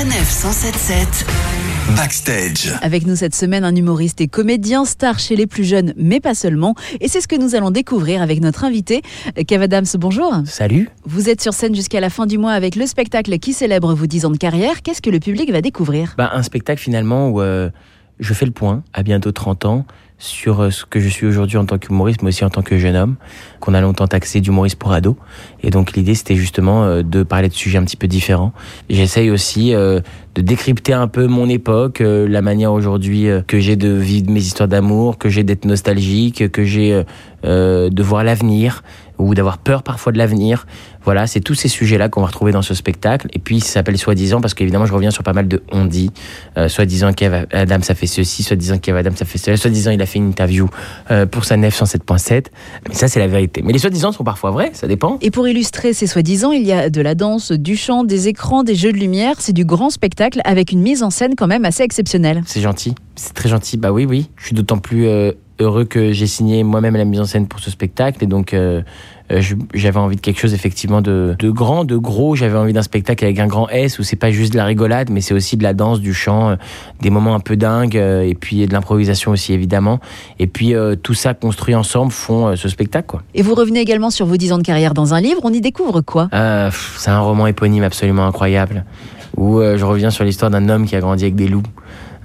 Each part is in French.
Sanef 177 Backstage. Avec nous cette semaine, un humoriste et comédien, star chez les plus jeunes, mais pas seulement. Et c'est ce que nous allons découvrir avec notre invité, Kev Adams. Bonjour. Salut. Vous êtes sur scène jusqu'à la fin du mois avec le spectacle qui célèbre vos 10 ans de carrière. Qu'est-ce que le public va découvrir? Bah, Un spectacle finalement où euh, je fais le point à bientôt 30 ans sur euh, ce que je suis aujourd'hui en tant qu'humoriste, mais aussi en tant que jeune homme, qu'on a longtemps taxé d'humoriste pour ado. Et donc l'idée, c'était justement euh, de parler de sujets un petit peu différents. J'essaye aussi euh, de décrypter un peu mon époque, la manière aujourd'hui que j'ai de vivre mes histoires d'amour, que j'ai d'être nostalgique, que j'ai de voir l'avenir ou d'avoir peur parfois de l'avenir. Voilà, c'est tous ces sujets-là qu'on va retrouver dans ce spectacle. Et puis, ça s'appelle Soi-disant, parce qu'évidemment, je reviens sur pas mal de on dit. Euh, soi-disant Kev Adam, ça fait ceci, soi-disant Kev Adam, ça fait cela, soi-disant il a fait une interview euh, pour sa nef 107.7. Mais ça, c'est la vérité. Mais les soi-disant sont parfois vrais, ça dépend. Et pour illustrer ces soi-disant, il y a de la danse, du chant, des écrans, des jeux de lumière. C'est du grand spectacle avec une mise en scène quand même assez exceptionnelle. C'est gentil, c'est très gentil. Bah oui, oui. Je suis d'autant plus euh, heureux que j'ai signé moi-même la mise en scène pour ce spectacle. Et donc, euh, euh, j'avais envie de quelque chose effectivement de, de grand, de gros. J'avais envie d'un spectacle avec un grand S où c'est pas juste de la rigolade, mais c'est aussi de la danse, du chant, euh, des moments un peu dingues, et puis de l'improvisation aussi évidemment. Et puis tout ça construit ensemble font ce spectacle. Quoi. Et vous revenez également sur vos 10 ans de carrière dans un livre. On y découvre quoi? C'est un roman éponyme absolument incroyable où je reviens sur l'histoire d'un homme qui a grandi avec des loups.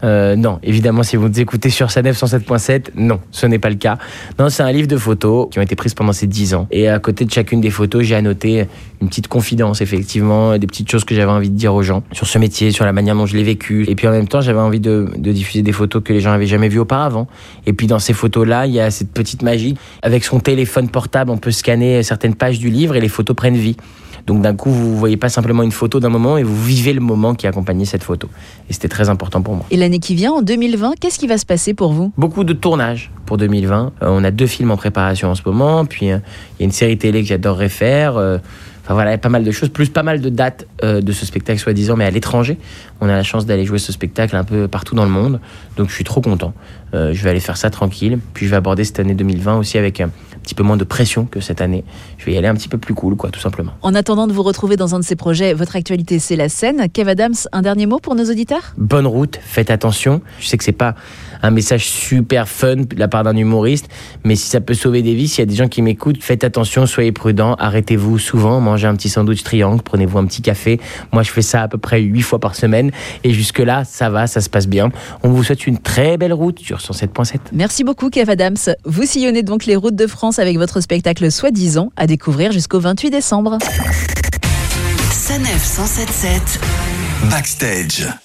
Euh, non, évidemment, si vous nous écoutez sur Sanef 107.7, non, ce n'est pas le cas. Non, c'est un livre de photos qui ont été prises pendant ces 10 ans. Et à côté de chacune des photos, j'ai annoté une petite confidence, effectivement, des petites choses que j'avais envie de dire aux gens sur ce métier, sur la manière dont je l'ai vécu. Et puis en même temps, j'avais envie de, de, diffuser des photos que les gens n'avaient jamais vues auparavant. Et puis dans ces photos-là, il y a cette petite magie. Avec son téléphone portable, on peut scanner certaines pages du livre et les photos prennent vie. Donc d'un coup, vous voyez pas simplement une photo d'un moment et vous vivez le moment qui accompagnait cette photo. Et c'était très important pour moi. Et l'année qui vient, en 2020, qu'est-ce qui va se passer pour vous? Beaucoup de tournages pour 2020. Euh, on a deux films en préparation en ce moment, puis euh, il y a une série télé que j'adorerais faire. Euh, Enfin voilà, il y a pas mal de choses, plus pas mal de dates euh, de ce spectacle soi-disant, mais à l'étranger. On a la chance d'aller jouer ce spectacle un peu partout dans le monde, donc je suis trop content. Euh, je vais aller faire ça tranquille, puis je vais aborder cette année 2020 aussi avec petit peu moins de pression que cette année. Je vais y aller un petit peu plus cool, quoi, tout simplement. En attendant de vous retrouver dans un de ces projets, votre actualité c'est la scène. Kev Adams, un dernier mot pour nos auditeurs? Bonne route, faites attention. Je sais que c'est pas un message super fun de la part d'un humoriste, mais si ça peut sauver des vies, s'il y a des gens qui m'écoutent, faites attention, soyez prudents, arrêtez-vous souvent, mangez un petit sandwich triangle, prenez-vous un petit café. Moi, je fais ça à peu près huit fois par semaine et jusque-là, ça va, ça se passe bien. On vous souhaite une très belle route sur 107.7. Merci beaucoup, Kev Adams. Vous sillonnez donc les routes de France avec votre spectacle Soi-disant à découvrir jusqu'au 28 décembre. Sanef 177 Backstage.